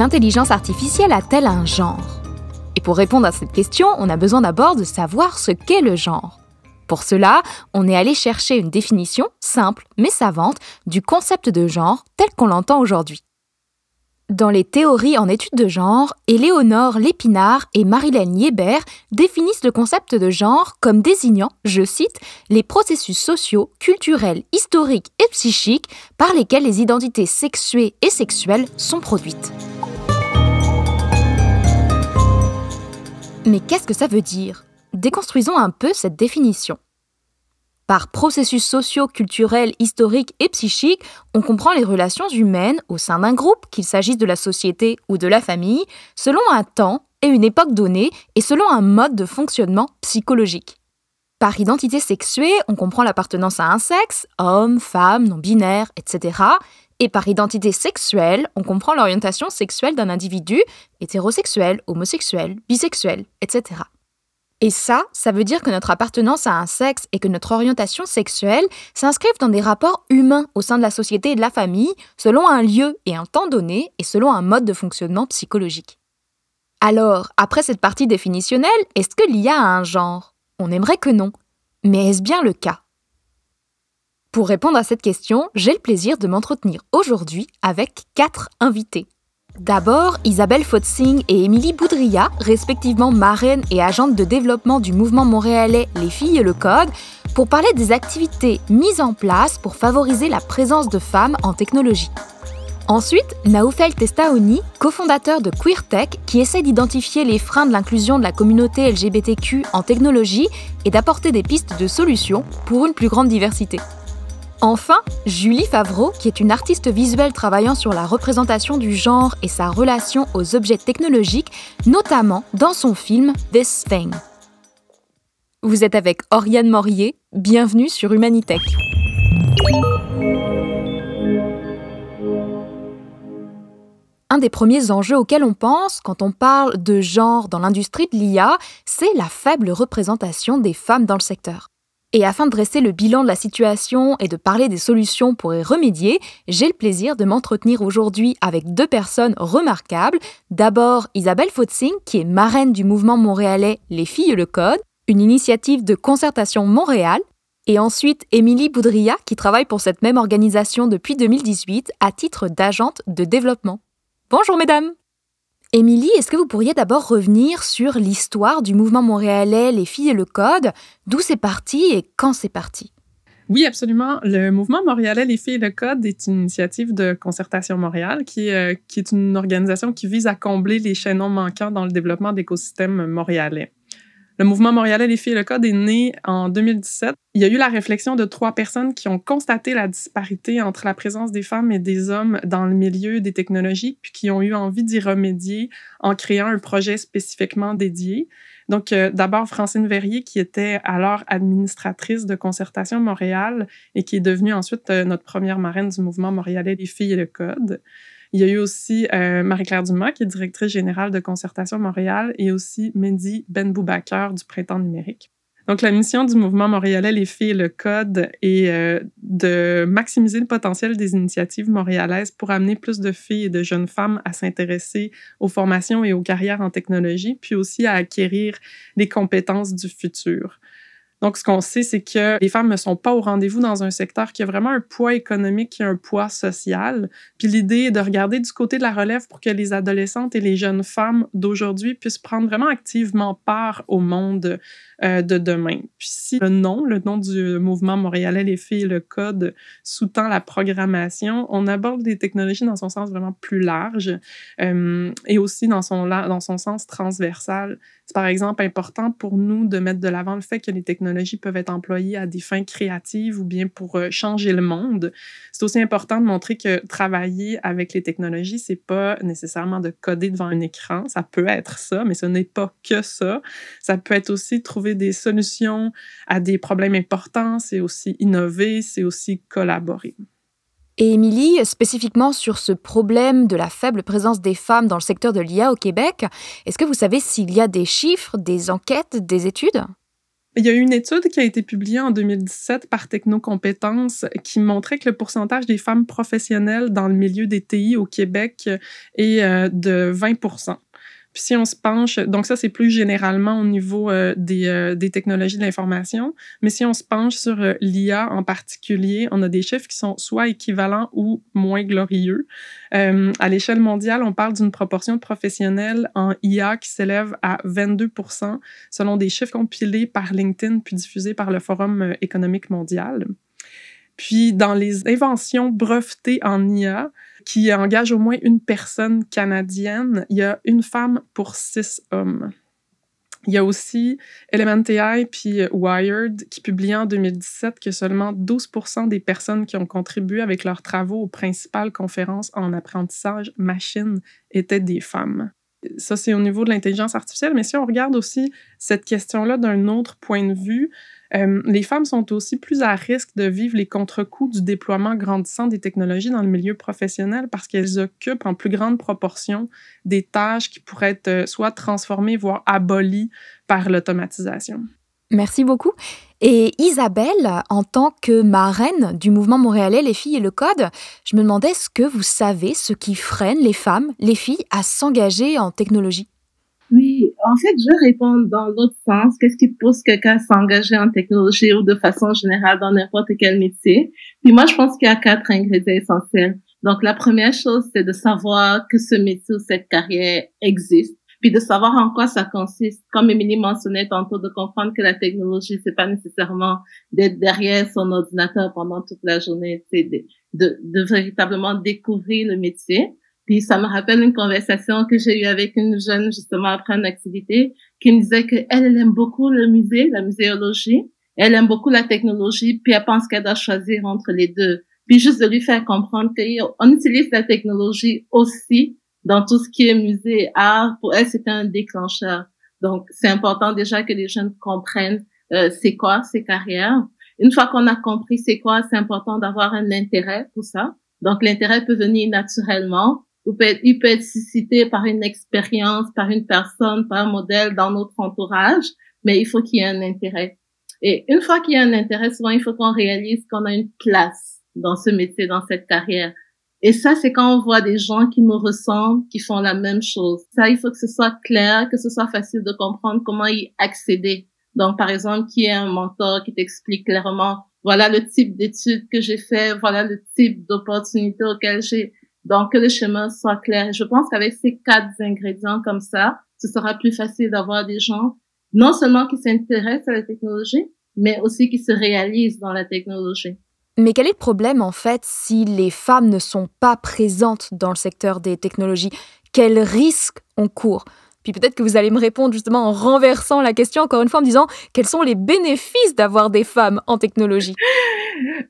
l'intelligence artificielle a-t-elle un genre? Et pour répondre à cette question, on a besoin d'abord de savoir ce qu'est le genre. Pour cela, on est allé chercher une définition simple mais savante du concept de genre tel qu'on l'entend aujourd'hui. Dans les théories en études de genre, Éléonore Lépinard et Marilène Yébert définissent le concept de genre comme désignant, je cite, les processus sociaux, culturels, historiques et psychiques par lesquels les identités sexuées et sexuelles sont produites. Mais qu'est-ce que ça veut dire? Déconstruisons un peu cette définition. Par processus sociaux, culturels, historiques et psychiques, on comprend les relations humaines au sein d'un groupe, qu'il s'agisse de la société ou de la famille, selon un temps et une époque donnée et selon un mode de fonctionnement psychologique. Par identité sexuée, on comprend l'appartenance à un sexe, homme, femme, non-binaire, etc. Et par identité sexuelle, on comprend l'orientation sexuelle d'un individu, hétérosexuel, homosexuel, bisexuel, etc. Et ça, ça veut dire que notre appartenance à un sexe et que notre orientation sexuelle s'inscrivent dans des rapports humains au sein de la société et de la famille, selon un lieu et un temps donné et selon un mode de fonctionnement psychologique. Alors, après cette partie définitionnelle, est-ce que l'IA a un genre? On aimerait que non. Mais est-ce bien le cas? Pour répondre à cette question, j'ai le plaisir de m'entretenir aujourd'hui avec quatre invités. D'abord, Isabelle Fotzing et Émilie Boudria, respectivement marraine et agente de développement du mouvement montréalais Les filles et le code, pour parler des activités mises en place pour favoriser la présence de femmes en technologie. Ensuite, Naoufel Testaoni, cofondateur de QueerTech, qui essaie d'identifier les freins de l'inclusion de la communauté LGBTQ en technologie et d'apporter des pistes de solutions pour une plus grande diversité. Enfin, Julie Favreau, qui est une artiste visuelle travaillant sur la représentation du genre et sa relation aux objets technologiques, notamment dans son film This Thing. Vous êtes avec Oriane Morier, bienvenue sur Humanitech. Un des premiers enjeux auxquels on pense quand on parle de genre dans l'industrie de l'IA, c'est la faible représentation des femmes dans le secteur. Et afin de dresser le bilan de la situation et de parler des solutions pour y remédier, j'ai le plaisir de m'entretenir aujourd'hui avec deux personnes remarquables. D'abord Isabelle Fotzing, qui est marraine du mouvement montréalais Les Filles le Code, une initiative de concertation Montréal. Et ensuite Émilie Boudria, qui travaille pour cette même organisation depuis 2018 à titre d'agente de développement. Bonjour mesdames Émilie, est-ce que vous pourriez d'abord revenir sur l'histoire du mouvement montréalais Les filles et le code, d'où c'est parti et quand c'est parti? Oui, absolument. Le mouvement montréalais Les filles et le code est une initiative de concertation Montréal qui, euh, qui est une organisation qui vise à combler les chaînons manquants dans le développement d'écosystèmes montréalais. Le mouvement montréalais Les filles et le code est né en 2017. Il y a eu la réflexion de trois personnes qui ont constaté la disparité entre la présence des femmes et des hommes dans le milieu des technologies, puis qui ont eu envie d'y remédier en créant un projet spécifiquement dédié. Donc, euh, d'abord, Francine Verrier, qui était alors administratrice de Concertation Montréal et qui est devenue ensuite euh, notre première marraine du mouvement montréalais Les filles et le code. Il y a eu aussi euh, Marie-Claire Dumas, qui est directrice générale de Concertation Montréal, et aussi Mendy Benboubaker du Printemps numérique. Donc, la mission du mouvement montréalais Les filles et le code est euh, de maximiser le potentiel des initiatives montréalaises pour amener plus de filles et de jeunes femmes à s'intéresser aux formations et aux carrières en technologie, puis aussi à acquérir les compétences du futur. Donc, ce qu'on sait, c'est que les femmes ne sont pas au rendez-vous dans un secteur qui a vraiment un poids économique et un poids social. Puis l'idée est de regarder du côté de la relève pour que les adolescentes et les jeunes femmes d'aujourd'hui puissent prendre vraiment activement part au monde euh, de demain. Puis si le nom, le nom du mouvement montréalais Les filles le code sous-tend la programmation, on aborde les technologies dans son sens vraiment plus large euh, et aussi dans son, dans son sens transversal. C'est par exemple important pour nous de mettre de l'avant le fait que les technologies peuvent être employées à des fins créatives ou bien pour euh, changer le monde. C'est aussi important de montrer que travailler avec les technologies, c'est pas nécessairement de coder devant un écran. Ça peut être ça, mais ce n'est pas que ça. Ça peut être aussi trouver des solutions à des problèmes importants. C'est aussi innover, c'est aussi collaborer. Et Émilie, spécifiquement sur ce problème de la faible présence des femmes dans le secteur de l'IA au Québec, est-ce que vous savez s'il y a des chiffres, des enquêtes, des études? Il y a une étude qui a été publiée en 2017 par Technocompétences qui montrait que le pourcentage des femmes professionnelles dans le milieu des TI au Québec est euh, de 20 puis si on se penche, donc ça c'est plus généralement au niveau euh, des, euh, des, technologies de l'information, mais si on se penche sur euh, l'IA en particulier, on a des chiffres qui sont soit équivalents ou moins glorieux. à l'échelle mondiale, on parle d'une proportion de professionnels en IA qui s'élève à 22% selon des chiffres compilés par LinkedIn puis diffusés par le Forum économique mondial. Puis dans les inventions brevetées en IA, qui engage au moins une personne canadienne. Il y a une femme pour six hommes. Il y a aussi AI puis Wired qui publiaient en 2017 que seulement 12% des personnes qui ont contribué avec leurs travaux aux principales conférences en apprentissage machine étaient des femmes. Ça, c'est au niveau de l'intelligence artificielle, mais si on regarde aussi cette question-là d'un autre point de vue, euh, les femmes sont aussi plus à risque de vivre les contre-coups du déploiement grandissant des technologies dans le milieu professionnel parce qu'elles occupent en plus grande proportion des tâches qui pourraient être euh, soit transformées, voire abolies par l'automatisation. Merci beaucoup. Et Isabelle, en tant que marraine du mouvement montréalais Les filles et le code, je me demandais ce que vous savez ce qui freine les femmes, les filles, à s'engager en technologie. En fait, je réponds dans l'autre sens. Qu'est-ce qui pousse quelqu'un à s'engager en technologie ou de façon générale dans n'importe quel métier? Puis moi, je pense qu'il y a quatre ingrédients essentiels. Donc, la première chose, c'est de savoir que ce métier ou cette carrière existe. Puis de savoir en quoi ça consiste. Comme Émilie mentionnait tantôt, de comprendre que la technologie, c'est pas nécessairement d'être derrière son ordinateur pendant toute la journée, c'est de, de véritablement découvrir le métier. Puis ça me rappelle une conversation que j'ai eue avec une jeune justement après une activité qui me disait qu'elle elle aime beaucoup le musée, la muséologie, elle aime beaucoup la technologie, puis elle pense qu'elle doit choisir entre les deux. Puis juste de lui faire comprendre qu'on utilise la technologie aussi dans tout ce qui est musée, art. Pour elle, c'était un déclencheur. Donc c'est important déjà que les jeunes comprennent euh, c'est quoi ces carrières. Une fois qu'on a compris c'est quoi, c'est important d'avoir un intérêt pour ça. Donc l'intérêt peut venir naturellement il peut être suscité par une expérience, par une personne, par un modèle dans notre entourage, mais il faut qu'il y ait un intérêt. Et une fois qu'il y a un intérêt, souvent il faut qu'on réalise qu'on a une place dans ce métier, dans cette carrière. Et ça, c'est quand on voit des gens qui nous ressemblent, qui font la même chose. Ça, il faut que ce soit clair, que ce soit facile de comprendre comment y accéder. Donc, par exemple, qui est un mentor qui t'explique clairement, voilà le type d'études que j'ai fait, voilà le type d'opportunités auxquelles j'ai donc, que le chemin soit clair. Je pense qu'avec ces quatre ingrédients comme ça, ce sera plus facile d'avoir des gens, non seulement qui s'intéressent à la technologie, mais aussi qui se réalisent dans la technologie. Mais quel est le problème en fait si les femmes ne sont pas présentes dans le secteur des technologies? Quels risques on court? Puis peut-être que vous allez me répondre justement en renversant la question encore une fois en me disant quels sont les bénéfices d'avoir des femmes en technologie?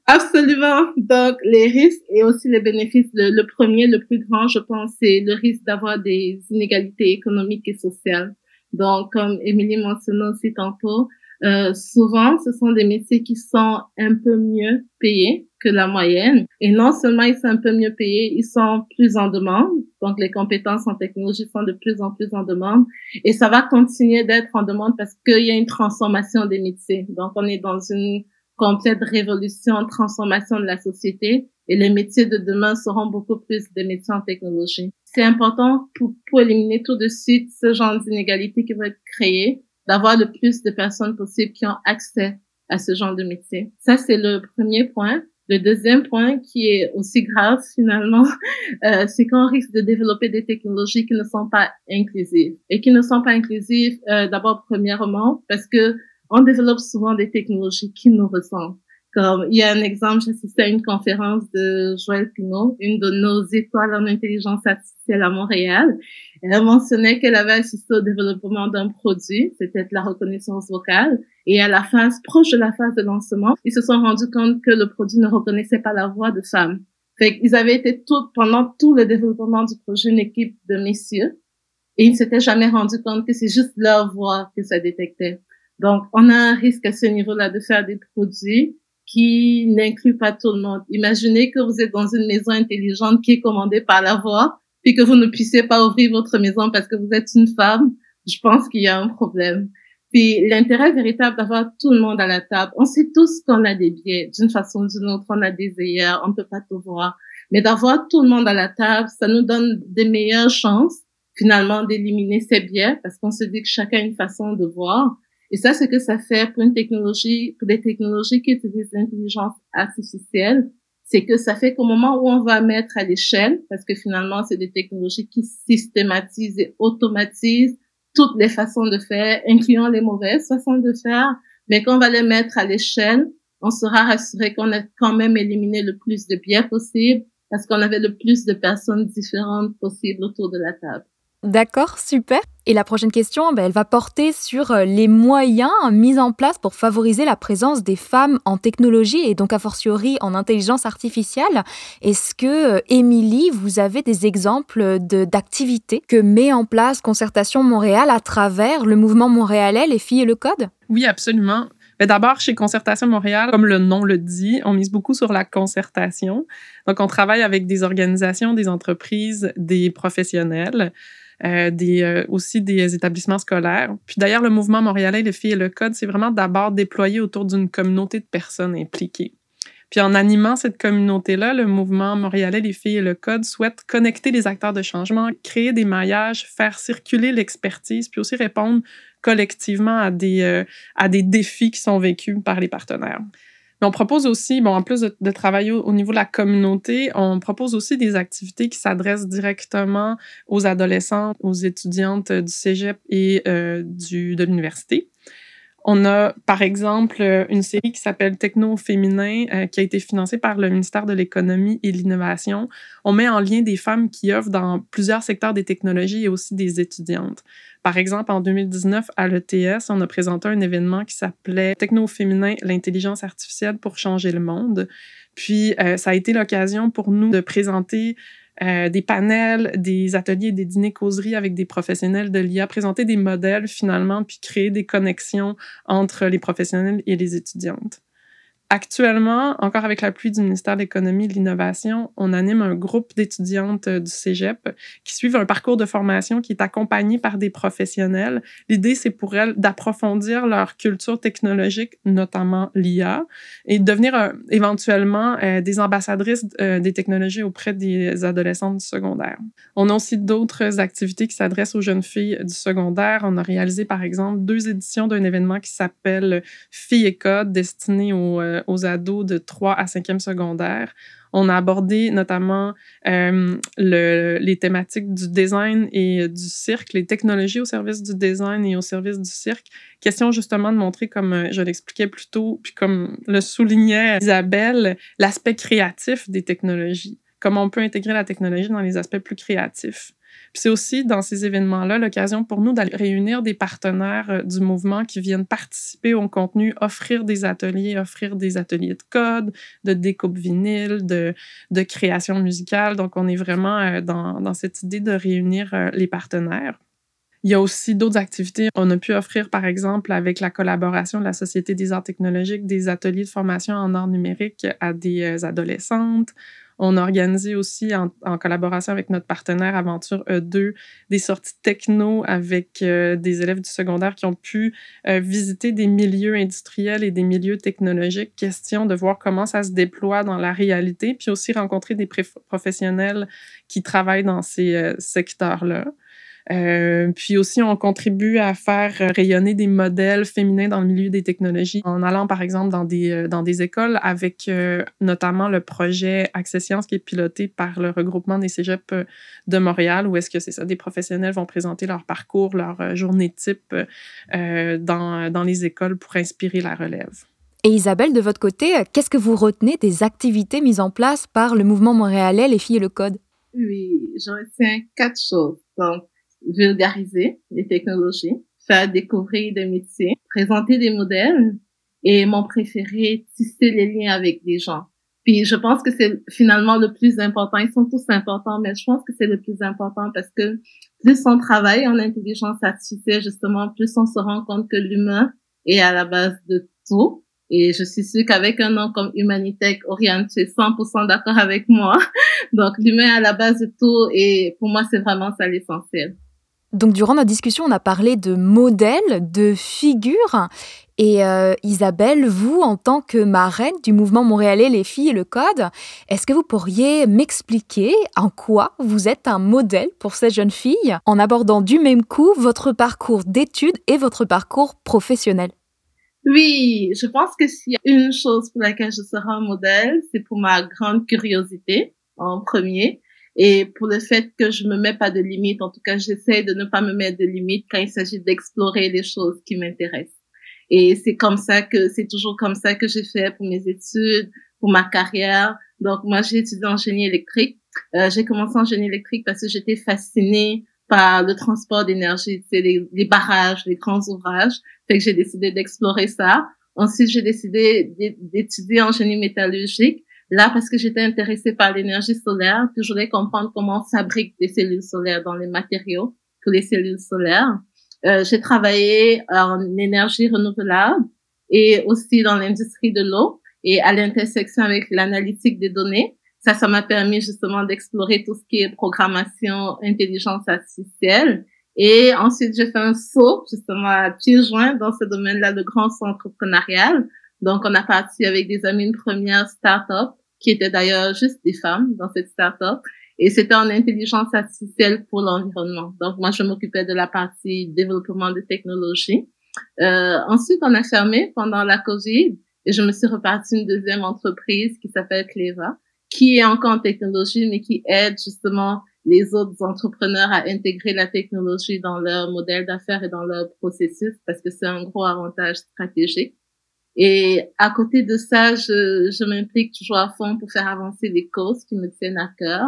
Absolument. Donc les risques et aussi les bénéfices. Le, premier, le plus grand, je pense, c'est le risque d'avoir des inégalités économiques et sociales. Donc comme Émilie mentionnait aussi tantôt, euh, souvent, ce sont des métiers qui sont un peu mieux payés que la moyenne. Et non seulement ils sont un peu mieux payés, ils sont plus en demande. Donc, les compétences en technologie sont de plus en plus en demande. Et ça va continuer d'être en demande parce qu'il y a une transformation des métiers. Donc, on est dans une complète révolution, transformation de la société. Et les métiers de demain seront beaucoup plus des métiers en technologie. C'est important pour, pour éliminer tout de suite ce genre d'inégalité qui va être créé d'avoir le plus de personnes possibles qui ont accès à ce genre de métier. Ça, c'est le premier point. Le deuxième point qui est aussi grave finalement, euh, c'est qu'on risque de développer des technologies qui ne sont pas inclusives. Et qui ne sont pas inclusives, euh, d'abord premièrement, parce que on développe souvent des technologies qui nous ressemblent. Comme il y a un exemple, j'assistais à une conférence de Joël Pinot, une de nos étoiles en intelligence artificielle à Montréal. Elle mentionnait qu'elle avait assisté au développement d'un produit, c'était la reconnaissance vocale, et à la phase proche de la phase de lancement, ils se sont rendus compte que le produit ne reconnaissait pas la voix de femme. Fait qu'ils avaient été tout, pendant tout le développement du projet, une équipe de messieurs, et ils ne s'étaient jamais rendus compte que c'est juste leur voix que ça détectait. Donc, on a un risque à ce niveau-là de faire des produits qui n'inclut pas tout le monde. Imaginez que vous êtes dans une maison intelligente qui est commandée par la voix, puis que vous ne puissiez pas ouvrir votre maison parce que vous êtes une femme. Je pense qu'il y a un problème. Puis l'intérêt véritable d'avoir tout le monde à la table. On sait tous qu'on a des biais. D'une façon ou d'une autre, on a des œillères, on peut pas tout voir. Mais d'avoir tout le monde à la table, ça nous donne des meilleures chances finalement d'éliminer ces biais parce qu'on se dit que chacun a une façon de voir. Et ça, c'est que ça fait pour une technologie, pour des technologies qui utilisent l'intelligence artificielle, c'est que ça fait qu'au moment où on va mettre à l'échelle, parce que finalement, c'est des technologies qui systématisent et automatisent toutes les façons de faire, incluant les mauvaises façons de faire, mais quand on va les mettre à l'échelle, on sera rassuré qu'on a quand même éliminé le plus de biais possible parce qu'on avait le plus de personnes différentes possibles autour de la table. D'accord, super. Et la prochaine question, ben, elle va porter sur euh, les moyens mis en place pour favoriser la présence des femmes en technologie et donc a fortiori en intelligence artificielle. Est-ce que, euh, Émilie, vous avez des exemples d'activités que met en place Concertation Montréal à travers le mouvement montréalais Les filles et le code? Oui, absolument. Ben, d'abord, chez Concertation Montréal, comme le nom le dit, on mise beaucoup sur la concertation. Donc, on travaille avec des organisations, des entreprises, des professionnels euh, euh, aussi des établissements scolaires. Puis d'ailleurs, le mouvement montréalais, les filles et le code, c'est vraiment d'abord déployé autour d'une communauté de personnes impliquées. Puis en animant cette communauté-là, le mouvement montréalais, les filles et le code souhaite connecter les acteurs de changement, créer des maillages, faire circuler l'expertise, puis aussi répondre collectivement à des, euh, à des défis qui sont vécus par les partenaires. On propose aussi, bon, en plus de, travailler au, niveau de la communauté, on propose aussi des activités qui s'adressent directement aux adolescentes, aux étudiantes du cégep et euh, de l'université. On a, par exemple, une série qui s'appelle Techno féminin, euh, qui a été financée par le ministère de l'Économie et de l'Innovation. On met en lien des femmes qui œuvrent dans plusieurs secteurs des technologies et aussi des étudiantes. Par exemple, en 2019, à l'ETS, on a présenté un événement qui s'appelait Techno féminin, l'intelligence artificielle pour changer le monde. Puis, euh, ça a été l'occasion pour nous de présenter euh, des panels, des ateliers, des dîners causeries avec des professionnels de l'IA, présenter des modèles finalement, puis créer des connexions entre les professionnels et les étudiantes. Actuellement, encore avec l'appui du ministère de l'Économie et de l'Innovation, on anime un groupe d'étudiantes euh, du Cégep qui suivent un parcours de formation qui est accompagné par des professionnels. L'idée, c'est pour elles d'approfondir leur culture technologique, notamment l'IA, et de devenir euh, éventuellement euh, des ambassadrices des technologies auprès des adolescentes du secondaire. On a aussi d'autres activités qui s'adressent aux jeunes filles du secondaire. On a réalisé, par exemple, deux éditions d'un événement qui s'appelle Filles et Code, destiné aux euh, aux ados de 3 à 5e secondaire. On a abordé notamment euh, le, les thématiques du design et du cirque, les technologies au service du design et au service du cirque. Question justement de montrer, comme euh, je l'expliquais plus tôt, puis comme le soulignait Isabelle, l'aspect créatif des technologies. Comment on peut intégrer la technologie dans les aspects plus créatifs. Puis c'est aussi dans ces événements-là l'occasion pour nous d'aller réunir des partenaires euh, du mouvement qui viennent participer au contenu, offrir des ateliers, offrir des ateliers de code, de découpe vinyle, de, création musicale. Donc, on est vraiment euh, dans, dans cette idée de réunir euh, les partenaires. Il y a aussi d'autres activités. On a pu offrir, par exemple, avec la collaboration de la Société des arts technologiques, des ateliers de formation en arts numériques à des adolescentes. On a organisé aussi, en, collaboration avec notre partenaire Aventure E2, des sorties techno avec euh, des élèves du secondaire qui ont pu euh, visiter des milieux industriels et des milieux technologiques. Question de voir comment ça se déploie dans la réalité, puis aussi rencontrer des professionnels qui travaillent dans ces euh, secteurs-là. Euh, puis aussi, on contribue à faire rayonner des modèles féminins dans le milieu des technologies en allant, par exemple, dans des, euh, dans des écoles avec euh, notamment le projet Accès Sciences qui est piloté par le regroupement des cégeps de Montréal, où est-ce que c'est ça, des professionnels vont présenter leur parcours, leur journée type dans, dans les écoles pour inspirer la relève. Et Isabelle, de votre côté, qu'est-ce que vous retenez des activités mises en place par le mouvement montréalais Les filles et le code? Oui, j'en retiens quatre choses. Donc, vulgariser les technologies, faire découvrir des métiers, présenter des modèles et mon préféré, tisser les liens avec des gens. Puis je pense que c'est finalement le plus important. Ils sont tous importants, mais je pense que c'est le plus important parce que plus on travaille en intelligence artificielle, justement, plus on se rend compte que l'humain est à la base de tout. Et je suis sûre qu'avec un nom comme Humanitech, Oriane, tu es 100% d'accord avec moi. Donc, l'humain est à la base de tout et pour moi, c'est vraiment ça l'essentiel. Donc durant notre discussion, on a parlé de modèles, de figures. Et euh, Isabelle, vous, en tant que marraine du mouvement montréalais Les filles et le code, est-ce que vous pourriez m'expliquer en quoi vous êtes un modèle pour ces jeunes filles en abordant du même coup votre parcours d'études et votre parcours professionnel? Oui, je pense que s'il y a une chose pour laquelle je serai un modèle, c'est pour ma grande curiosité en premier et pour le fait que je me mets pas de limites. En tout cas, j'essaie de ne pas me mettre de limites quand il s'agit d'explorer les choses qui m'intéressent. Et c'est comme ça que, c'est toujours comme ça que j'ai fait pour mes études, pour ma carrière. Donc, moi, j'ai étudié en génie électrique. Euh, j'ai commencé en génie électrique parce que j'étais fascinée par le transport d'énergie, c'est les, les, barrages, les grands ouvrages. Fait que j'ai décidé d'explorer ça. Ensuite, j'ai décidé d'étudier en génie métallurgique. Là, parce que j'étais intéressée par l'énergie solaire, je voulais comprendre comment on fabrique des cellules solaires dans les matériaux pour les cellules solaires. Euh, j'ai travaillé en énergie renouvelable et aussi dans l'industrie de l'eau et à l'intersection avec l'analytique des données. Ça, ça m'a permis justement d'explorer tout ce qui est programmation, intelligence artificielle. Et ensuite, j'ai fait un saut justement à pieds joints dans ce domaine-là, le grand saut entrepreneurial. Donc, on a parti avec des amis une première start-up qui était d'ailleurs juste des femmes dans cette start-up. Et c'était en intelligence artificielle pour l'environnement. Donc, moi, je m'occupais de la partie développement de technologie. Euh, ensuite, on a fermé pendant la COVID et je me suis repartie une deuxième entreprise qui s'appelle Cleva, qui est encore en technologie, mais qui aide justement les autres entrepreneurs à intégrer la technologie dans leur modèle d'affaires et dans leur processus parce que c'est un gros avantage stratégique. Et à côté de ça, je, je m'implique toujours à fond pour faire avancer les causes qui me tiennent à cœur.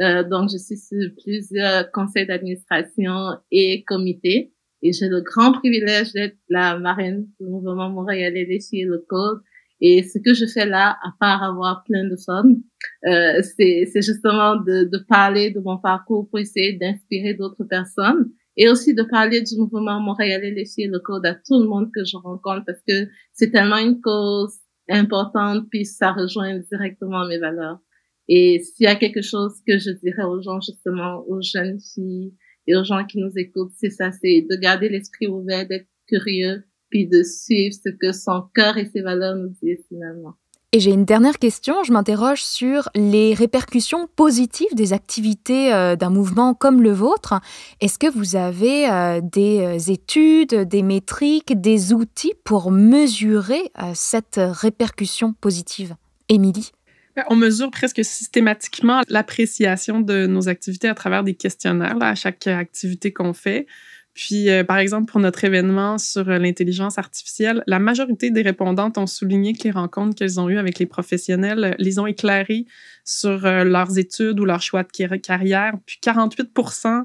Euh, donc, je suis sur plusieurs conseils d'administration et comités. Et j'ai le grand privilège d'être la marraine du mouvement montréalais des filles le code. Et ce que je fais là, à part avoir plein de fun, euh, c'est justement de, de parler de mon parcours pour essayer d'inspirer d'autres personnes et aussi de parler du mouvement montréalais filles le code à tout le monde que je rencontre parce que c'est tellement une cause importante puis ça rejoint directement mes valeurs. Et s'il y a quelque chose que je dirais aux gens, justement, aux jeunes filles et aux gens qui nous écoutent, c'est ça, c'est de garder l'esprit ouvert, d'être curieux, puis de suivre ce que son cœur et ses valeurs nous disent finalement. Et j'ai une dernière question, je m'interroge sur les répercussions positives des activités euh, d'un mouvement comme le vôtre. Est-ce que vous avez euh, des euh, études, des métriques, des outils pour mesurer cette répercussion positive? Émilie? On mesure presque systématiquement l'appréciation de nos activités à travers des questionnaires à chaque activité qu'on fait. Puis, euh, par exemple, pour notre événement sur euh, l'intelligence artificielle, la majorité des répondantes ont souligné que les rencontres qu'elles ont eues avec les professionnels les ont éclairées sur leurs études ou leur choix de carrière. Puis 48%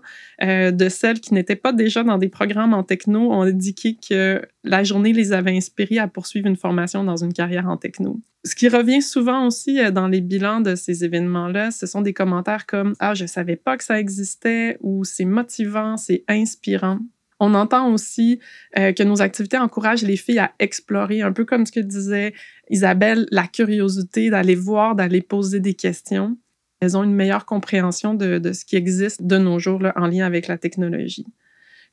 de celles qui n'étaient pas déjà dans des programmes en techno ont indiqué que la journée les avait inspirées à poursuivre une formation dans une carrière en techno. Ce qui revient souvent aussi dans les bilans de ces événements-là, ce sont des commentaires comme Ah, je savais pas que ça existait ou c'est motivant, c'est inspirant. On entend aussi euh, que nos activités encouragent les filles à explorer, un peu comme ce que disait Isabelle, la curiosité d'aller voir, d'aller poser des questions. Elles ont une meilleure compréhension de, ce qui existe de nos jours en lien avec la technologie.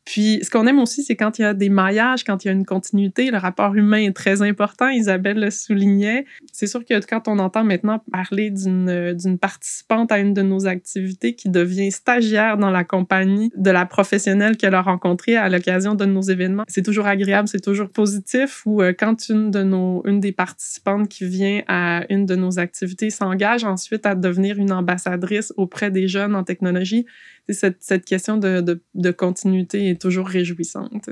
Puis, ce qu'on aime aussi, c'est quand il y a des maillages, quand il y a une continuité, le rapport humain est très important. Isabelle le soulignait. C'est sûr que quand on entend maintenant parler d'une participante à une de nos activités qui devient stagiaire dans la compagnie de la professionnelle qu'elle a rencontrée à l'occasion de nos événements, c'est toujours agréable, c'est toujours positif. Ou euh, quand une de nos, une des participantes qui vient à une de nos activités s'engage ensuite à devenir une ambassadrice auprès des jeunes en technologie, cette, cette question de, de, de, continuité est toujours réjouissante.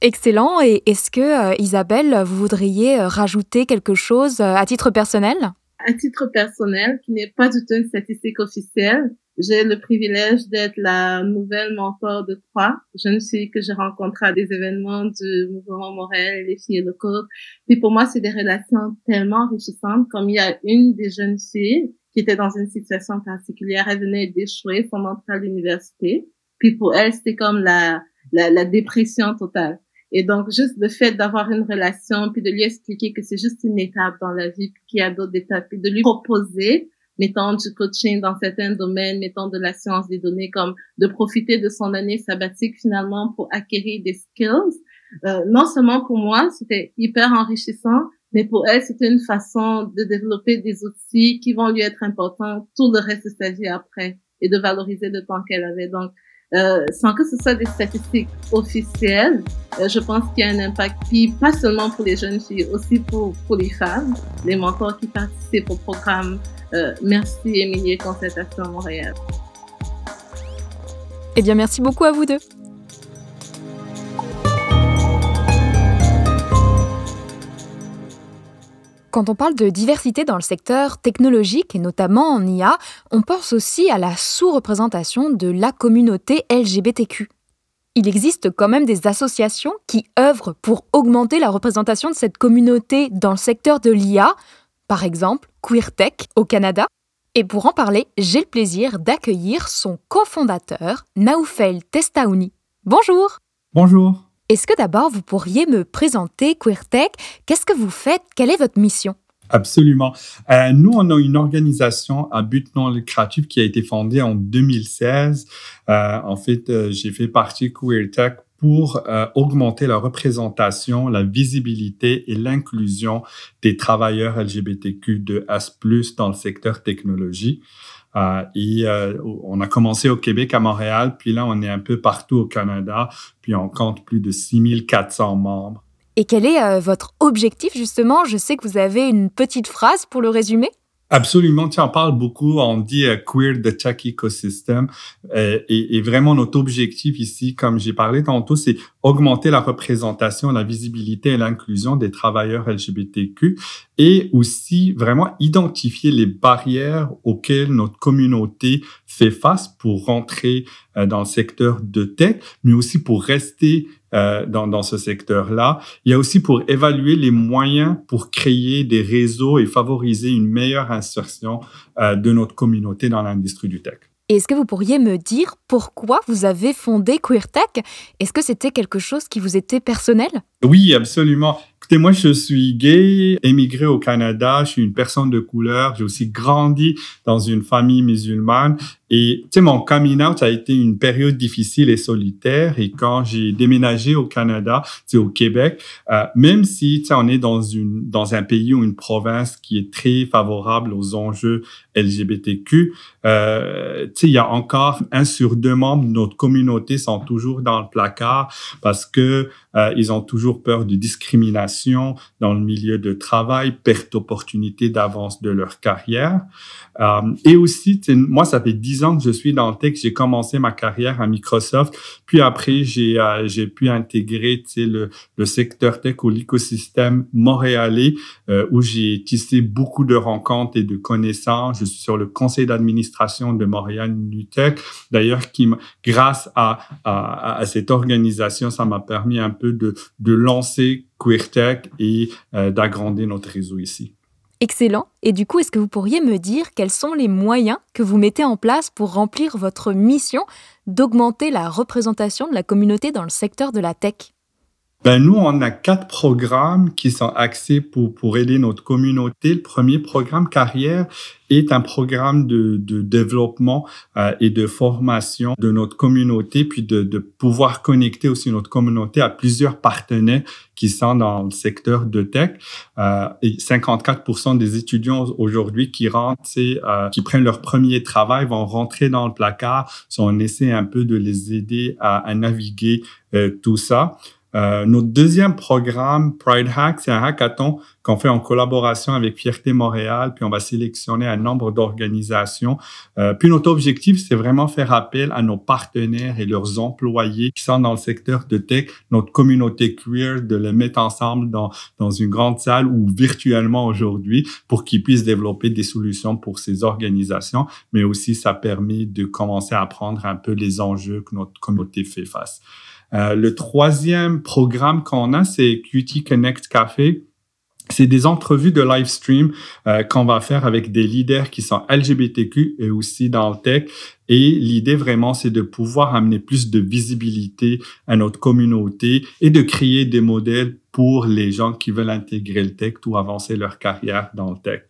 Excellent. Et est-ce que, euh, Isabelle, vous voudriez euh, rajouter quelque chose euh, à titre personnel? À titre personnel, qui n'est pas du tout une statistique officielle, j'ai le privilège d'être la nouvelle mentor de trois jeunes filles que j'ai rencontrées à des événements du mouvement et les filles le code. Puis pour moi, c'est des relations tellement enrichissantes. Comme il y a une des jeunes filles qui était dans une situation particulière. Elle venait d'échouer son entrée à l'université. Puis pour elle, c'était comme la, la, la, dépression totale. Et donc, juste le fait d'avoir une relation, puis de lui expliquer que c'est juste une étape dans la vie, puis qu'il y a d'autres étapes, puis de lui proposer mettant du coaching dans certains domaines, mettant de la science des données, comme de profiter de son année sabbatique finalement pour acquérir des skills. Euh, non seulement pour moi, c'était hyper enrichissant, mais pour elle, c'était une façon de développer des outils qui vont lui être importants tout le reste de sa vie après et de valoriser le temps qu'elle avait. Donc, euh, sans que ce soit des statistiques officielles, euh, je pense qu'il y a un impact, puis pas seulement pour les jeunes filles, aussi pour, pour les femmes, les mentors qui participent au programme. Euh, merci Émilie Concertation Montréal. Eh bien, merci beaucoup à vous deux. Quand on parle de diversité dans le secteur technologique et notamment en IA, on pense aussi à la sous-représentation de la communauté LGBTQ. Il existe quand même des associations qui œuvrent pour augmenter la représentation de cette communauté dans le secteur de l'IA, par exemple QueerTech au Canada. Et pour en parler, j'ai le plaisir d'accueillir son cofondateur, Naoufel Testaouni. Bonjour Bonjour est-ce que d'abord vous pourriez me présenter QueerTech? Qu'est-ce que vous faites? Quelle est votre mission? Absolument. Euh, nous, on a une organisation à but non lucratif qui a été fondée en 2016. Euh, en fait, euh, j'ai fait partie QueerTech pour augmenter la représentation, la visibilité et l'inclusion des travailleurs LGBTQ de S+, dans le secteur technologie. Euh, euh, on a commencé au Québec, à Montréal, puis là, on est un peu partout au Canada, puis on compte plus de 6400 membres. Et quel est euh, votre objectif justement? Je sais que vous avez une petite phrase pour le résumer. Absolument, tu en parles beaucoup, on dit queer the tech ecosystem. Et, et, vraiment notre objectif ici, comme j'ai parlé tantôt, c'est augmenter la représentation, la visibilité et l'inclusion des travailleurs LGBTQ et aussi vraiment identifier les barrières auxquelles notre communauté fait face pour rentrer euh, dans le secteur de tech, mais aussi pour rester euh, dans, dans ce secteur-là. Il y a aussi pour évaluer les moyens pour créer des réseaux et favoriser une meilleure insertion euh, de notre communauté dans l'industrie du tech. Est-ce que vous pourriez me dire pourquoi vous avez fondé QueerTech Est-ce que c'était quelque chose qui vous était personnel? Oui, absolument. Écoutez, moi, je suis gay, émigré au Canada, je suis une personne de couleur, j'ai aussi grandi dans une famille musulmane. Et, tu sais, mon coming out a été une période difficile et solitaire. Et quand j'ai déménagé au Canada, tu sais, au Québec, euh, même si, tu sais, on est dans une, dans un pays ou une province qui est très favorable aux enjeux LGBTQ, euh, tu il y a encore un sur deux membres de notre communauté sont toujours dans le placard parce que euh, ils ont toujours peur de discrimination dans le milieu de travail, perte d'opportunité d'avance de leur carrière. Euh, et aussi, moi, ça fait dix ans que je suis dans le tech. J'ai commencé ma carrière à Microsoft. Puis après, j'ai euh, pu intégrer le, secteur tech ou l'écosystème montréalais euh, où j'ai tissé beaucoup de rencontres et de connaissances. Je suis sur le conseil d'administration de Montréal Nutech. D'ailleurs, qui grâce à, cette organisation, ça m'a permis un peu de lancer QueerTech et euh, d'agrandir notre réseau ici. Excellent. Et du coup, est-ce que vous pourriez me dire quels sont les moyens que vous mettez en place pour remplir votre mission d'augmenter la représentation de la communauté dans le secteur de la tech? Ben, nous, on a quatre programmes qui sont axés pour, pour aider notre communauté. Le premier programme carrière est un programme de, de développement euh, et de formation de notre communauté, puis de, de pouvoir connecter aussi notre communauté à plusieurs partenaires qui sont dans le secteur de tech. Euh, et 54% des étudiants aujourd'hui qui rentrent, euh, qui prennent leur premier travail, vont rentrer dans le placard. So on essaie un peu de les aider à, à naviguer euh, tout ça. Euh, notre deuxième programme, Pride Hack, c'est un hackathon qu'on fait en collaboration avec Fierté Montréal, puis on va sélectionner un nombre d'organisations. Euh, puis notre objectif, c'est vraiment faire appel à nos partenaires et leurs employés qui sont dans le secteur de tech, notre communauté queer, de les mettre ensemble dans, dans une grande salle ou virtuellement aujourd'hui pour qu'ils puissent développer des solutions pour ces organisations, mais aussi ça permet de commencer à apprendre un peu les enjeux que notre communauté fait face. Euh, le troisième programme qu'on a, c'est QT Connect Café. C'est des entrevues de live stream euh, qu'on va faire avec des leaders qui sont LGBTQ et aussi dans le tech. Et l'idée vraiment, c'est de pouvoir amener plus de visibilité à notre communauté et de créer des modèles pour les gens qui veulent intégrer le tech ou avancer leur carrière dans le tech.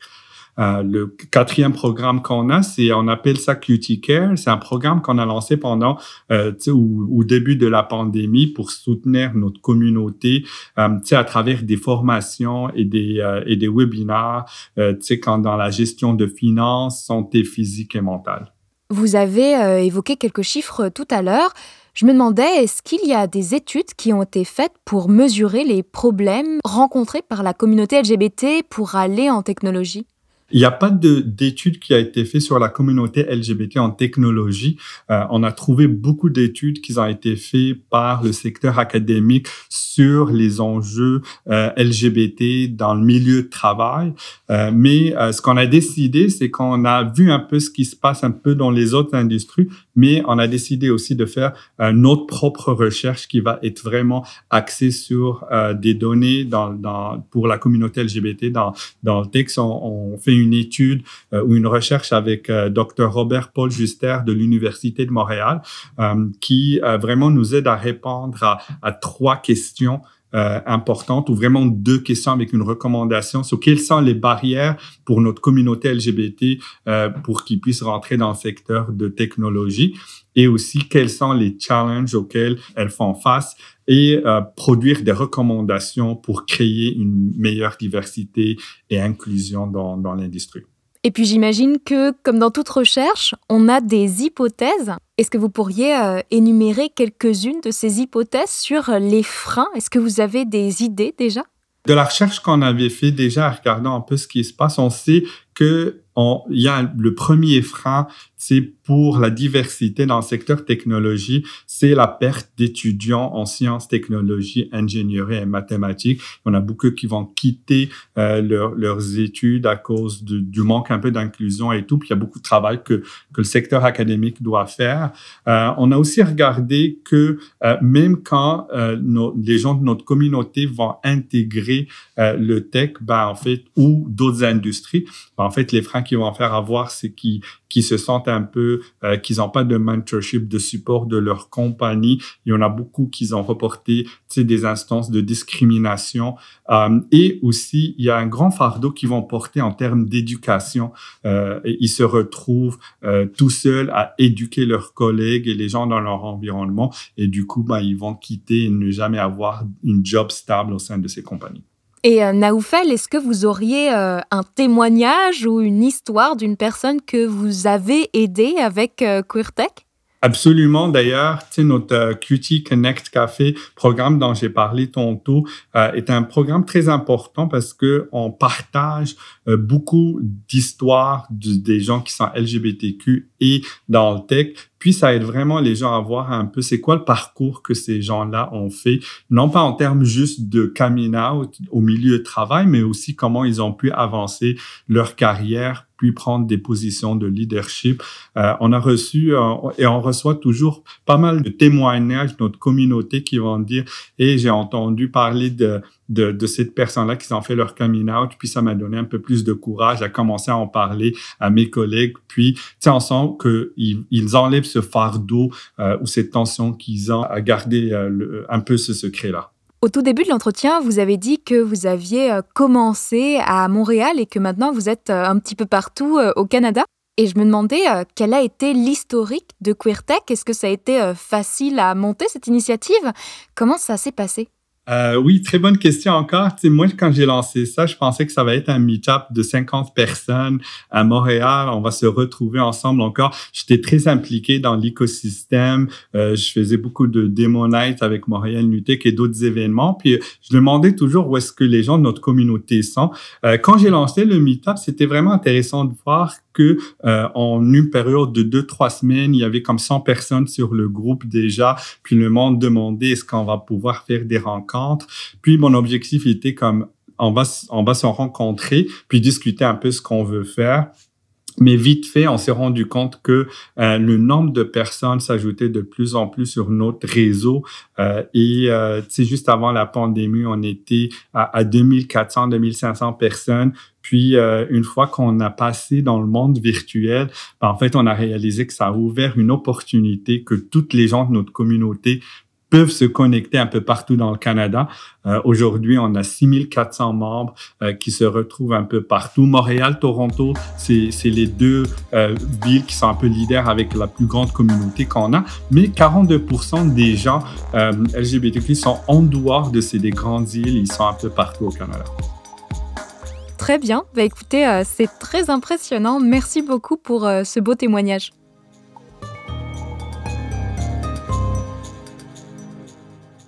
Euh, le quatrième programme qu'on a, c'est on appelle ça Cutie Care. C'est un programme qu'on a lancé pendant euh, au, au, début de la pandémie pour soutenir notre communauté, euh, à travers des formations et des euh, et des webinaires, euh, quand dans la gestion de finances, santé physique et mentale. Vous avez évoqué quelques chiffres tout à l'heure. Je me demandais, est-ce qu'il y a des études qui ont été faites pour mesurer les problèmes rencontrés par la communauté LGBT pour aller en technologie? Il n'y a pas d'études qui a été faite sur la communauté LGBT en technologie. Euh, on a trouvé beaucoup d'études qui ont été faites par le secteur académique sur les enjeux euh, LGBT dans le milieu de travail. Euh, mais euh, ce qu'on a décidé, c'est qu'on a vu un peu ce qui se passe un peu dans les autres industries, mais on a décidé aussi de faire notre propre recherche qui va être vraiment axée sur des données dans, dans, pour la communauté LGBT. Dans, dans le texte, on, on fait une étude ou une recherche avec Dr. Robert Paul Juster de l'Université de Montréal qui vraiment nous aide à répondre à trois questions euh, importantes ou vraiment deux questions avec une recommandation sur quelles sont les barrières pour notre communauté LGBT euh, pour qu'ils puissent rentrer dans le secteur de technologie et aussi quels sont les challenges auxquels elles font face et euh, produire des recommandations pour créer une meilleure diversité et inclusion dans, dans l'industrie. Et puis j'imagine que, comme dans toute recherche, on a des hypothèses. Est-ce que vous pourriez euh, énumérer quelques-unes de ces hypothèses sur les freins? Est-ce que vous avez des idées déjà? De la recherche qu'on avait fait déjà, regardant un peu ce qui se passe, on sait que il y a le premier frein, c'est pour la diversité dans le secteur technologie, c'est la perte d'étudiants en sciences, technologies, ingénierie et mathématiques. On a beaucoup qui vont quitter euh, leurs études à cause du manque un peu d'inclusion et tout. Puis il y a beaucoup de travail que, que le secteur académique doit faire. Euh, on a aussi regardé que euh, même quand euh, nos, les gens de notre communauté vont intégrer euh, le tech, ben, en fait, ou d'autres industries, ben, en fait, les freins qui vont faire avoir, c'est qu'ils qui se sentent un peu, euh, qu'ils n'ont pas de mentorship, de support de leur compagnie. Il y en a beaucoup qui ont reporté des instances de discrimination. Euh, et aussi, il y a un grand fardeau qu'ils vont porter en termes d'éducation. Euh, ils se retrouvent euh, tout seuls à éduquer leurs collègues et les gens dans leur environnement. Et du coup, ben, ils vont quitter et ne jamais avoir une job stable au sein de ces compagnies. Et euh, Naoufel, est-ce que vous auriez euh, un témoignage ou une histoire d'une personne que vous avez aidée avec euh, QueerTech? Absolument. D'ailleurs, notre euh, QT Connect Café, programme dont j'ai parlé tantôt, euh, est un programme très important parce que on partage euh, beaucoup d'histoires des gens qui sont LGBTQ et dans le tech. Puis ça aide vraiment les gens à voir un peu c'est quoi le parcours que ces gens-là ont fait, non pas en termes juste de coming out au milieu de travail, mais aussi comment ils ont pu avancer leur carrière puis prendre des positions de leadership. Euh, on a reçu euh, et on reçoit toujours pas mal de témoignages de notre communauté qui vont dire et j'ai entendu parler de de, de cette personne-là qui s'en fait leur coming out, puis ça m'a donné un peu plus de courage à commencer à en parler à mes collègues, puis tu on sent qu'ils ils enlèvent ce fardeau euh, ou cette tension qu'ils ont à garder euh, un peu ce secret-là. Au tout début de l'entretien, vous avez dit que vous aviez euh, commencé à Montréal et que maintenant vous êtes euh, un petit peu partout euh, au Canada. Et je me demandais quel a été l'historique de QueerTech. Est-ce que ça a été facile à monter cette initiative? Comment ça s'est passé? Euh, oui, très bonne question encore. Tu moi, quand j'ai lancé ça, je pensais que ça va être un meet-up de 50 personnes à Montréal. On va se retrouver ensemble encore. J'étais très impliqué dans l'écosystème. Euh, je faisais beaucoup de demo nights avec Montréal Nutec et d'autres événements. Puis, je demandais toujours où est-ce que les gens de notre communauté sont. Euh, quand j'ai lancé le meet-up, c'était vraiment intéressant de voir que euh, en une période de deux trois semaines, il y avait comme 100 personnes sur le groupe déjà. Puis le monde demandait est-ce qu'on va pouvoir faire des rencontres. Puis mon objectif était comme on va on va se rencontrer puis discuter un peu ce qu'on veut faire. Mais vite fait, on s'est rendu compte que euh, le nombre de personnes s'ajoutait de plus en plus sur notre réseau. Euh, et euh, juste avant la pandémie, on était à, à 2400, 2500 personnes. Puis, euh, une fois qu'on a passé dans le monde virtuel, ben, en fait, on a réalisé que ça a ouvert une opportunité que toutes les gens de notre communauté peuvent se connecter un peu partout dans le Canada. Euh, aujourd'hui, on a 6400 membres euh, qui se retrouvent un peu partout. Montréal, Toronto, c'est les deux euh, villes qui sont un peu leaders avec la plus grande communauté qu'on a. Mais 42% des gens LGBTQ sont en dehors de ces des grandes îles. Ils sont un peu partout au Canada. Très bien. Bah, écoutez, c'est très impressionnant. Merci beaucoup pour ce beau témoignage.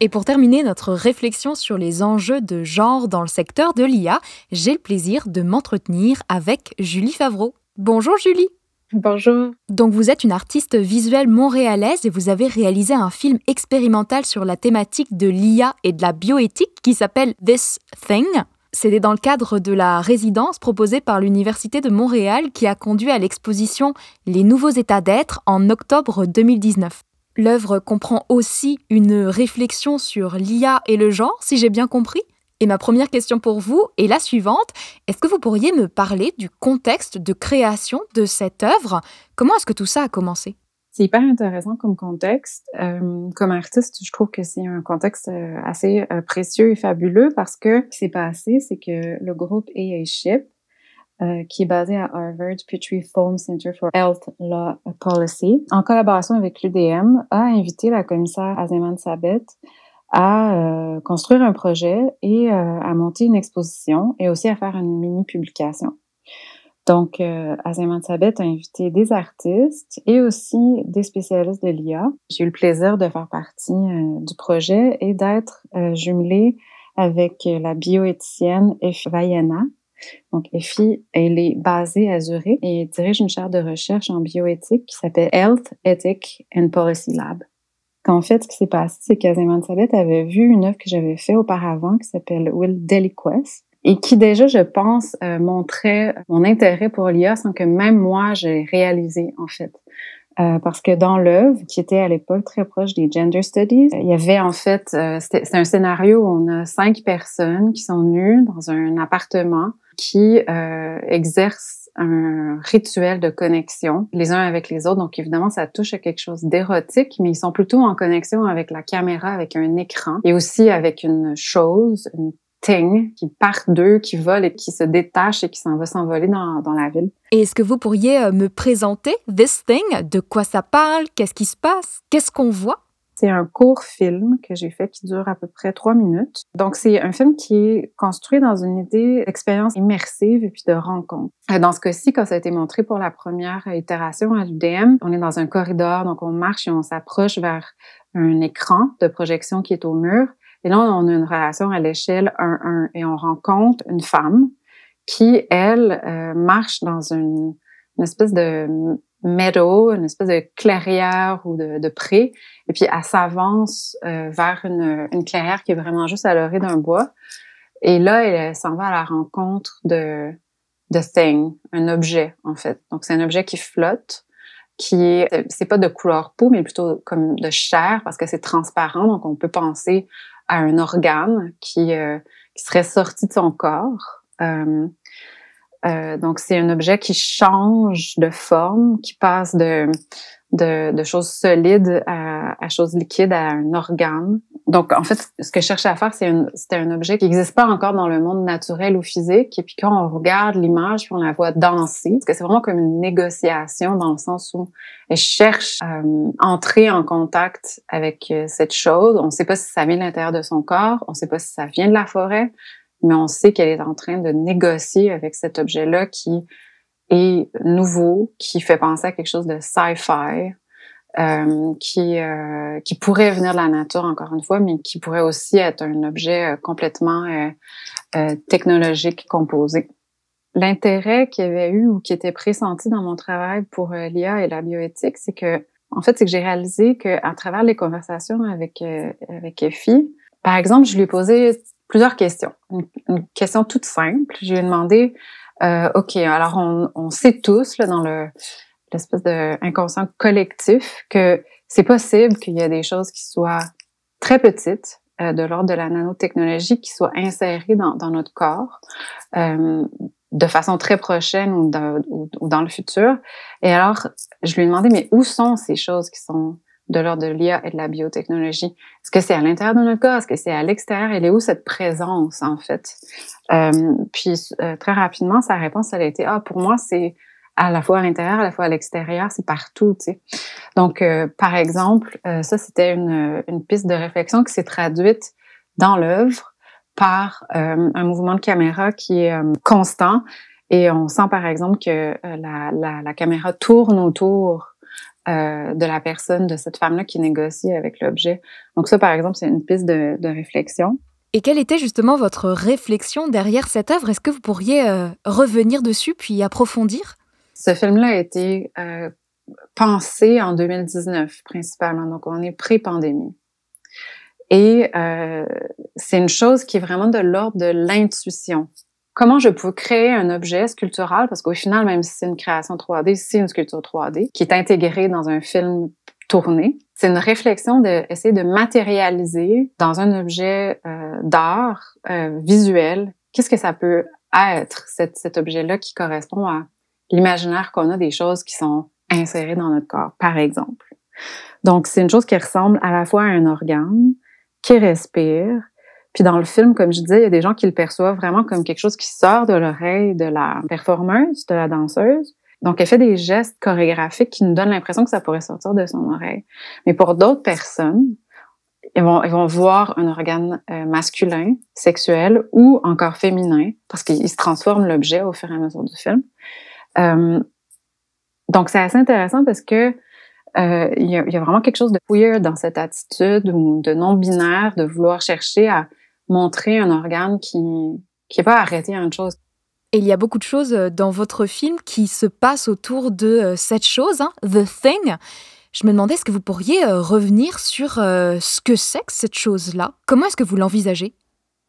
Et pour terminer notre réflexion sur les enjeux de genre dans le secteur de l'IA, j'ai le plaisir de m'entretenir avec Julie Favreau. Bonjour Julie. Bonjour. Donc vous êtes une artiste visuelle montréalaise et vous avez réalisé un film expérimental sur la thématique de l'IA et de la bioéthique qui s'appelle This Thing. C'était dans le cadre de la résidence proposée par l'Université de Montréal qui a conduit à l'exposition Les nouveaux états d'être en octobre 2019. L'œuvre comprend aussi une réflexion sur l'IA et le genre, si j'ai bien compris. Et ma première question pour vous est la suivante. Est-ce que vous pourriez me parler du contexte de création de cette œuvre? Comment est-ce que tout ça a commencé? C'est hyper intéressant comme contexte. Euh, comme artiste, je trouve que c'est un contexte euh, assez euh, précieux et fabuleux parce que ce qui s'est passé, c'est que le groupe AA Ship euh, qui est basé à Harvard Petrie Foam Center for Health Law Policy, en collaboration avec l'UDM, a invité la commissaire Azeman Sabet à euh, construire un projet et euh, à monter une exposition et aussi à faire une mini-publication. Donc, euh, Azeman Sabet a invité des artistes et aussi des spécialistes de l'IA. J'ai eu le plaisir de faire partie du projet et d'être jumelée avec la bioéthicienne F. Vaiana, donc, Effie, elle est basée à Zurich et dirige une chaire de recherche en bioéthique qui s'appelle Health, Ethic and Policy Lab. En fait, ce qui s'est passé, c'est qu'Azeman Sabet avait vu une œuvre que j'avais faite auparavant qui s'appelle Will Deliquest et qui déjà, je pense, euh, montrait mon intérêt pour l'IA sans que même moi, j'ai réalisé, en fait. Euh, parce que dans l'œuvre, qui était à l'époque très proche des gender studies, il y avait en fait, euh, c'est un scénario où on a cinq personnes qui sont nues dans un appartement qui euh, exercent un rituel de connexion les uns avec les autres. Donc évidemment, ça touche à quelque chose d'érotique, mais ils sont plutôt en connexion avec la caméra, avec un écran et aussi avec une chose, une thing qui part d'eux, qui vole et qui se détache et qui s'en va s'envoler dans, dans la ville. Et est-ce que vous pourriez euh, me présenter This Thing? De quoi ça parle? Qu'est-ce qui se passe? Qu'est-ce qu'on voit? C'est un court film que j'ai fait qui dure à peu près trois minutes. Donc, c'est un film qui est construit dans une idée d'expérience immersive et puis de rencontre. Euh, dans ce cas-ci, quand ça a été montré pour la première itération à l'UDM, on est dans un corridor, donc on marche et on s'approche vers un écran de projection qui est au mur. Et là, on a une relation à l'échelle 1-1 et on rencontre une femme qui, elle, euh, marche dans une, une espèce de meadow, une espèce de clairière ou de, de pré, et puis elle s'avance euh, vers une, une, clairière qui est vraiment juste à l'orée d'un bois. Et là, elle, s'en va à la rencontre de de thing, un objet en fait. Donc c'est un objet qui flotte, qui est c'est pas de couleur peau, mais plutôt comme de chair parce que c'est transparent, donc on peut penser à un organe qui euh, qui serait sorti de son corps. Euh, euh, donc, c'est un objet qui change de forme, qui passe de, de, de choses solides à, à, choses liquides, à un organe. Donc, en fait, ce que je cherchais à faire, c'est c'était un objet qui n'existe pas encore dans le monde naturel ou physique. Et puis, quand on regarde l'image, puis on la voit danser, parce que c'est vraiment comme une négociation dans le sens où elle cherche à euh, entrer en contact avec euh, cette chose. On ne sait pas si ça vient de l'intérieur de son corps, on ne sait pas si ça vient de la forêt, mais on sait qu'elle est en train de négocier avec cet objet-là qui est nouveau, qui fait penser à quelque chose de sci-fi, euh, qui euh, qui pourrait venir de la nature encore une fois, mais qui pourrait aussi être un objet euh, complètement euh, euh, technologique composé. L'intérêt qu'il y avait eu ou qui était pressenti dans mon travail pour l'IA et la bioéthique, c'est que en fait, c'est que j'ai réalisé que à travers les conversations avec avec Effie, par exemple, je lui ai posé plusieurs questions. Une, question toute simple. Je lui ai demandé, euh, OK, alors on, on sait tous là, dans le l'espèce de inconscient collectif que c'est possible qu'il y ait des choses qui soient très petites, euh, de l'ordre de la nanotechnologie, qui soient insérées dans, dans notre corps euh, de façon très prochaine ou dans, ou dans le futur. Et alors, je lui ai demandé, mais où sont ces choses qui sont de l'ordre de l'IA et de la biotechnologie. Est-ce que c'est à l'intérieur de notre corps? Est-ce que c'est à l'extérieur? Elle est où cette présence, en fait? Euh, puis, euh, très rapidement, sa réponse, elle a été, ah, pour moi, c'est à la fois à l'intérieur, à la fois à l'extérieur, c'est partout, tu sais. Donc, euh, par exemple, euh, ça, c'était une, une piste de réflexion qui s'est traduite dans l'œuvre par euh, un mouvement de caméra qui est constant. Et on sent, par exemple, que la, la, la caméra tourne autour de la personne, de cette femme-là qui négocie avec l'objet. Donc ça, par exemple, c'est une piste de, de, réflexion. Et quelle était justement votre réflexion derrière cette œuvre? Est-ce que vous pourriez revenir dessus puis approfondir? Ce film-là a été euh, pensé en 2019 principalement, donc on est pré-pandémie. Et euh, c'est une chose qui est vraiment de l'ordre de l'intuition. Comment je peux créer un objet sculptural, parce qu'au final, même si c'est une création 3D, c'est une sculpture 3D qui est intégrée dans un film tourné. C'est une réflexion d'essayer de, de matérialiser dans un objet euh, d'art euh, visuel, qu'est-ce que ça peut être, cet, cet objet-là qui correspond à l'imaginaire qu'on a des choses qui sont insérées dans notre corps, par exemple. Donc, c'est une chose qui ressemble à la fois à un organe, qui respire. Puis dans le film, comme je disais, il y a des gens qui le perçoivent vraiment comme quelque chose qui sort de l'oreille de la performeuse, de la danseuse. Donc, elle fait des gestes chorégraphiques qui nous donnent l'impression que ça pourrait sortir de son oreille. Mais pour d'autres personnes, ils vont, ils vont voir un organe euh, masculin, sexuel ou encore féminin, parce qu'il se transforme l'objet au fur et à mesure du film. Euh, donc, c'est assez intéressant parce que euh, il, y a, y, a, vraiment quelque chose de weird dans cette attitude ou de non-binaire de vouloir chercher à montrer un organe qui qui est pas arrêté à une chose. Et il y a beaucoup de choses euh, dans votre film qui se passent autour de cette chose, hein, The Thing. Je me demandais, est-ce que vous pourriez revenir sur euh, ce que c'est que cette chose-là? Comment est-ce que vous l'envisagez?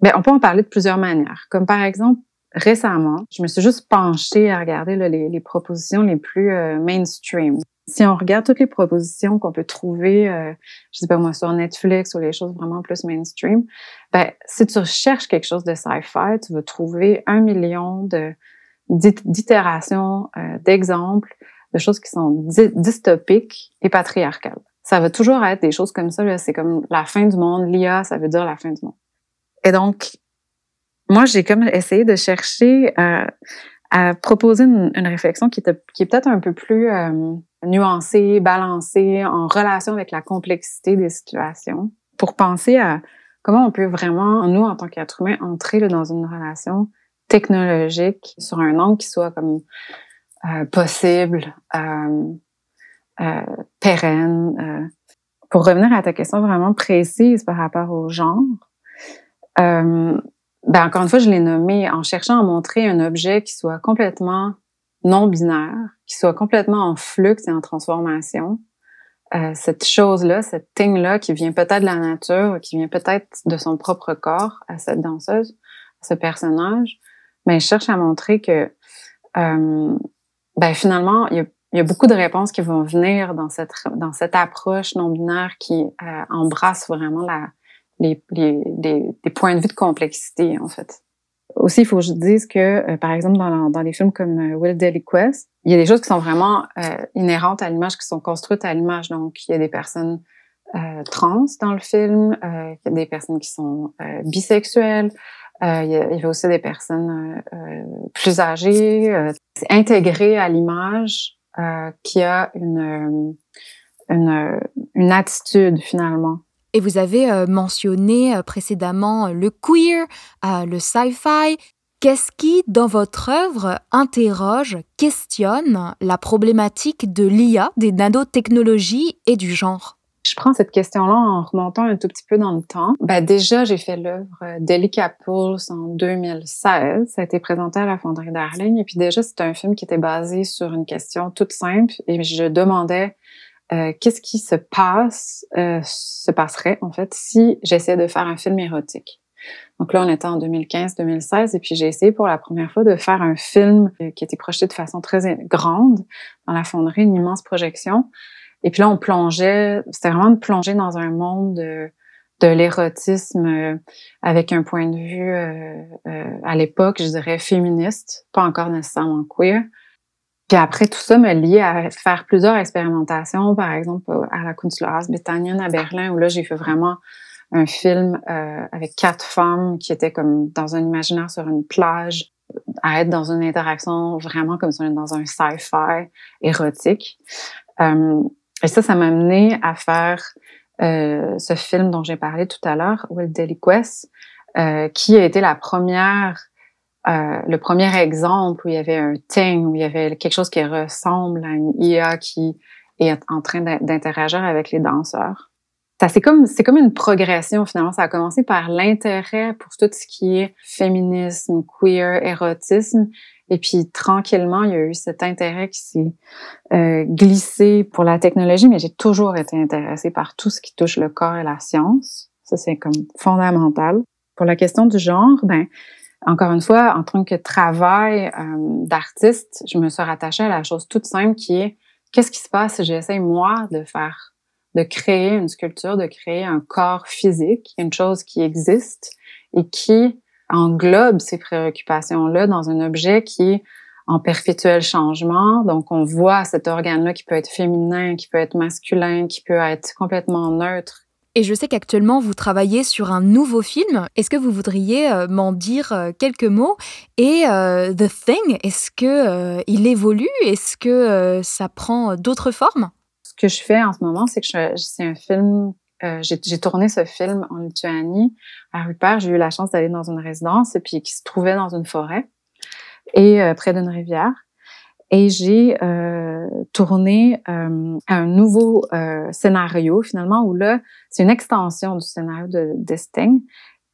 Ben, On peut en parler de plusieurs manières. Comme par exemple, récemment, je me suis juste penchée à regarder là, les, les, propositions les plus euh, mainstream. Si on regarde toutes les propositions qu'on peut trouver, euh, je sais pas moi, sur Netflix ou les choses vraiment plus mainstream, ben, si tu recherches quelque chose de sci-fi, tu vas trouver un million de d'itérations, euh, d'exemples, de choses qui sont dystopiques et patriarcales. Ça va toujours être des choses comme ça. C'est comme la fin du monde. L'IA, ça veut dire la fin du monde. Et donc, moi, j'ai comme essayé de chercher à, à proposer une, une, réflexion qui, qui est peut-être un peu plus euh, nuancée, balancée, en relation avec la complexité des situations, pour penser à comment on peut vraiment, nous, en tant qu'être humain, entrer là, dans une relation technologique sur un angle qui soit comme euh, possible, euh, euh pérenne. Euh. pour revenir à ta question vraiment précise par rapport au genre, euh, ben encore une fois, je l'ai nommé en cherchant à montrer un objet qui soit complètement non binaire, qui soit complètement en flux et en transformation. Euh, cette chose-là, cette thing-là, qui vient peut-être de la nature, qui vient peut-être de son propre corps à cette danseuse, à ce personnage, mais ben, je cherche à montrer que euh, ben finalement, il y, a, il y, a, beaucoup de réponses qui vont venir dans cette dans cette approche non binaire qui euh, embrasse vraiment la les, les, des, points de vue de complexité, en fait. Aussi, il faut que je dise que, euh, par exemple, dans, dans des films comme euh, Will Daily Quest, il y a des choses qui sont vraiment euh, inhérentes à l'image, qui sont construites à l'image. Donc, il y a des personnes trans dans le film, il y a des personnes qui sont bisexuelles, il y, a, il, y a, aussi des personnes plus âgées. c'est intégré à l'image qui a une, une, une attitude, finalement. Et vous avez euh, mentionné euh, précédemment euh, le queer, le sci-fi. Qu'est-ce qui, dans votre œuvre, interroge, questionne la problématique de l'IA, des nanotechnologies et du genre? Je prends cette question-là en remontant un tout petit peu dans le temps. Ben déjà, j'ai fait l'œuvre Delica Pulse en 2016. Ça a été présenté à la Fonderie d'Arling. Et puis déjà, c'était un film qui était basé sur une question toute simple. Et je demandais euh, qu'est-ce qui se passe, euh, se passerait en fait si j'essayais de faire un film érotique? Donc là, on était en 2015-2016 et puis j'ai essayé pour la première fois de faire un film euh, qui était projeté de façon très grande dans la fonderie, une immense projection. Et puis là, on plongeait, c'était vraiment de plonger dans un monde de, de l'érotisme euh, avec un point de vue à l'époque, je dirais féministe, pas encore nécessairement queer. Puis après, tout ça me liait à faire plusieurs expérimentations, par exemple à la Kunstlerhaus Bethanien à Berlin, où là, j'ai fait vraiment un film euh, avec quatre femmes qui étaient comme dans un imaginaire sur une plage, à être dans une interaction vraiment comme si on était dans un sci-fi érotique. Euh, et ça, ça m'a mené à faire euh, ce film dont j'ai parlé tout à l'heure, Will Deliquest, euh, qui a été la première euh, le premier exemple où il y avait un thing, où il y avait quelque chose qui ressemble à une IA qui est en train d'interagir avec les danseurs. C'est comme c'est comme une progression finalement. Ça a commencé par l'intérêt pour tout ce qui est féminisme, queer, érotisme, et puis tranquillement il y a eu cet intérêt qui s'est euh, glissé pour la technologie. Mais j'ai toujours été intéressée par tout ce qui touche le corps et la science. Ça c'est comme fondamental. Pour la question du genre, ben encore une fois, en tant que travail euh, d'artiste, je me suis rattachée à la chose toute simple qui est qu'est-ce qui se passe si j'essaie moi de faire, de créer une sculpture, de créer un corps physique, une chose qui existe et qui englobe ces préoccupations-là dans un objet qui est en perpétuel changement. Donc, on voit cet organe-là qui peut être féminin, qui peut être masculin, qui peut être complètement neutre, et je sais qu'actuellement, vous travaillez sur un nouveau film. Est-ce que vous voudriez euh, m'en dire euh, quelques mots? Et euh, The Thing, est-ce que il évolue? Est-ce que ça prend d'autres formes? Ce que je fais en ce moment, c'est que c'est un film. j'ai tourné ce film en Lituanie, à Rupert. J'ai eu la chance d'aller dans une résidence et puis qui se trouvait dans une forêt et près d'une rivière et j'ai euh, tourné euh, un nouveau euh, scénario finalement où là c'est une extension du scénario de Desting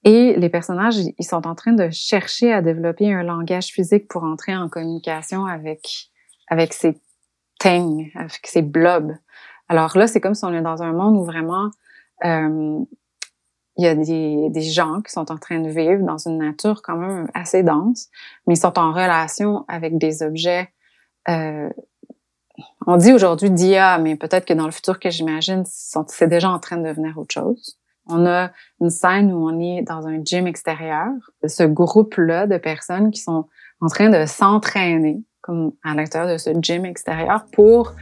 et les personnages ils sont en train de chercher à développer un langage physique pour entrer en communication avec avec ces things, avec ces blobs. Alors là c'est comme si on est dans un monde où vraiment euh, il y a des, des gens qui sont en train de vivre dans une nature quand même assez dense, mais ils sont en relation avec des objets euh, on dit aujourd'hui d'IA, mais peut-être que dans le futur que j'imagine, c'est déjà en train de devenir autre chose. On a une scène où on est dans un gym extérieur. Ce groupe-là de personnes qui sont en train de s'entraîner comme à l'intérieur de ce gym extérieur pour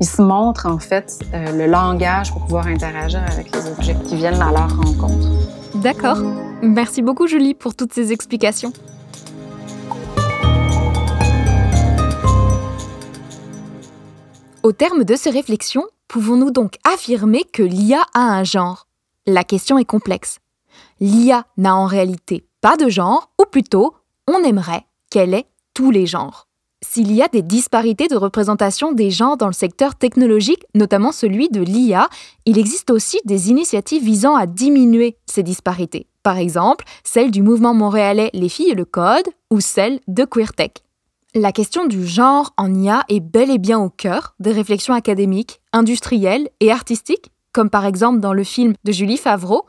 ils se montrent en fait euh, le langage pour pouvoir interagir avec les objets qui viennent à leur rencontre. D'accord. Merci beaucoup Julie pour toutes ces explications. Au terme de ces réflexions, pouvons-nous donc affirmer que l'IA a un genre? La question est complexe. L'IA n'a en réalité pas de genre, ou plutôt, on aimerait qu'elle ait tous les genres. S'il y a des disparités de représentation des genres dans le secteur technologique, notamment celui de l'IA, il existe aussi des initiatives visant à diminuer ces disparités. Par exemple, celle du mouvement montréalais Les filles et le code ou celle de QueerTech. La question du genre en IA est bel et bien au cœur des réflexions académiques, industrielles et artistiques, comme par exemple dans le film de Julie Favreau,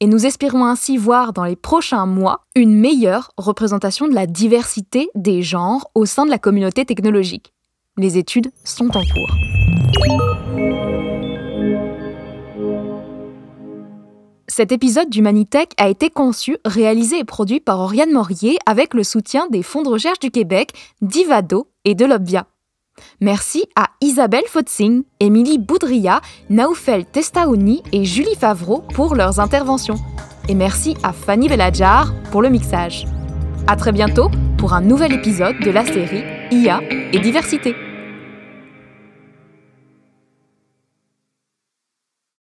et nous espérons ainsi voir dans les prochains mois une meilleure représentation de la diversité des genres au sein de la communauté technologique. Les études sont en cours. Cet épisode d'Humanitech a été conçu, réalisé et produit par Oriane Morier avec le soutien des fonds de recherche du Québec, d'Ivado et de l'Obvia. Merci à Isabelle Fotzing, Émilie Boudria, Naoufel Testaouni et Julie Favreau pour leurs interventions. Et merci à Fanny Beladjar pour le mixage. À très bientôt pour un nouvel épisode de la série IA et diversité.